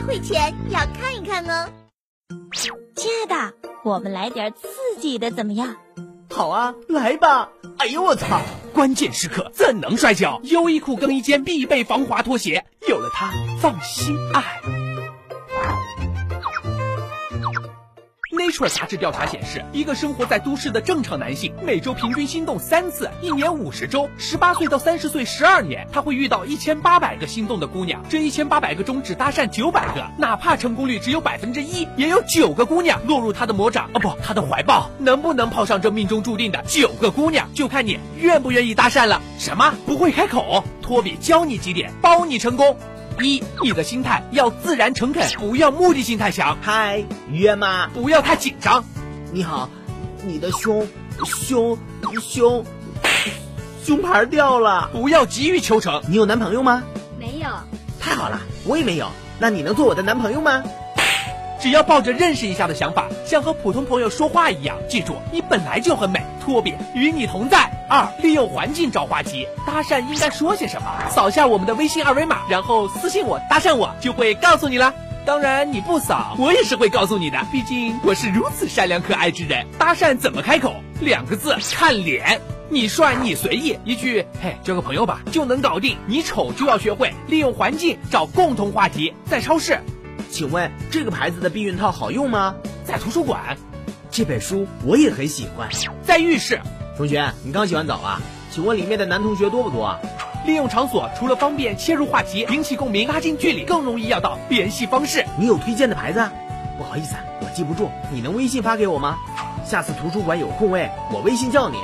约会前要看一看哦。亲爱的，我们来点刺激的怎么样？好啊，来吧！哎呦我操！关键时刻怎能摔跤？优衣库更衣间必备防滑拖鞋，有了它，放心爱。Nature 杂志调查显示，一个生活在都市的正常男性，每周平均心动三次，一年五十周，十八岁到三十岁十二年，他会遇到一千八百个心动的姑娘。这一千八百个中只搭讪九百个，哪怕成功率只有百分之一，也有九个姑娘落入他的魔掌啊！不，他的怀抱。能不能泡上这命中注定的九个姑娘，就看你愿不愿意搭讪了。什么？不会开口？托比教你几点，包你成功。一，你的心态要自然诚恳，不要目的性太强。嗨，约吗？不要太紧张。你好，你的胸，胸，胸，胸牌掉了。不要急于求成。你有男朋友吗？没有。太好了，我也没有。那你能做我的男朋友吗？只要抱着认识一下的想法，像和普通朋友说话一样。记住，你本来就很美。托比与你同在。二，利用环境找话题，搭讪应该说些什么？扫下我们的微信二维码，然后私信我搭讪我，就会告诉你了。当然你不扫，我也是会告诉你的。毕竟我是如此善良可爱之人。搭讪怎么开口？两个字，看脸。你帅，你随意，一句嘿，交个朋友吧，就能搞定。你丑就要学会利用环境找共同话题。在超市。请问这个牌子的避孕套好用吗？在图书馆，这本书我也很喜欢。在浴室，同学，你刚洗完澡啊？请问里面的男同学多不多啊？利用场所，除了方便切入话题、引起共鸣、拉近距离，更容易要到联系方式。你有推荐的牌子？不好意思，我记不住，你能微信发给我吗？下次图书馆有空位，我微信叫你。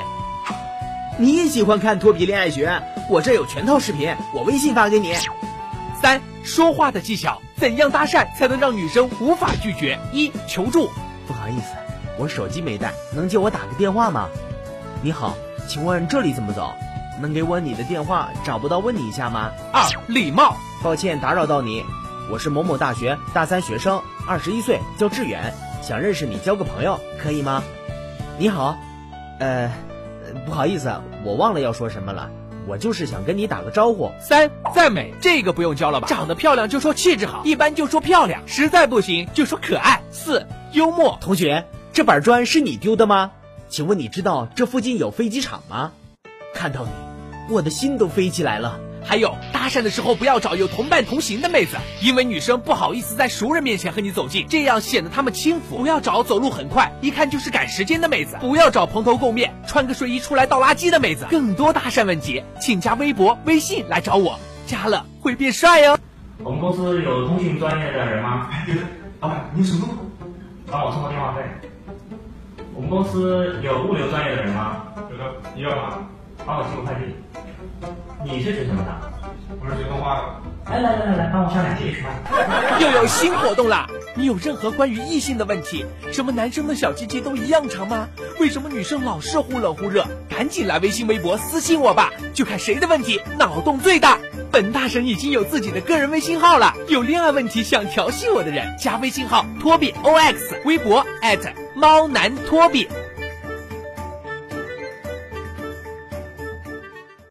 你也喜欢看脱皮恋爱学？我这有全套视频，我微信发给你。三，说话的技巧。怎样搭讪才能让女生无法拒绝？一求助，不好意思，我手机没带，能借我打个电话吗？你好，请问这里怎么走？能给我你的电话？找不到问你一下吗？二礼貌，抱歉打扰到你，我是某某大学大三学生，二十一岁，叫志远，想认识你交个朋友，可以吗？你好，呃，不好意思，我忘了要说什么了。我就是想跟你打个招呼。三赞美这个不用教了吧？长得漂亮就说气质好，一般就说漂亮，实在不行就说可爱。四幽默，同学，这板砖是你丢的吗？请问你知道这附近有飞机场吗？看到你，我的心都飞起来了。还有搭讪的时候不要找有同伴同行的妹子，因为女生不好意思在熟人面前和你走近，这样显得她们轻浮。不要找走路很快，一看就是赶时间的妹子。不要找蓬头垢面、穿个睡衣出来倒垃圾的妹子。更多搭讪问题，请加微博、微信来找我，加了会变帅哦。我们公司有通讯专业的人吗？老板，您什么？帮我充个电话费。我们公司有物流专业的人吗？有的，你要吗？帮我寄个快递。你是学什么的？我是学动画的。来来来来来，帮我上两节去吧。又有新活动啦！你有任何关于异性的问题？什么男生的小鸡鸡都一样长吗？为什么女生老是忽冷忽热？赶紧来微信、微博私信我吧，就看谁的问题脑洞最大。本大神已经有自己的个人微信号了，有恋爱问题想调戏我的人，加微信号托比 O X，微博猫男托比。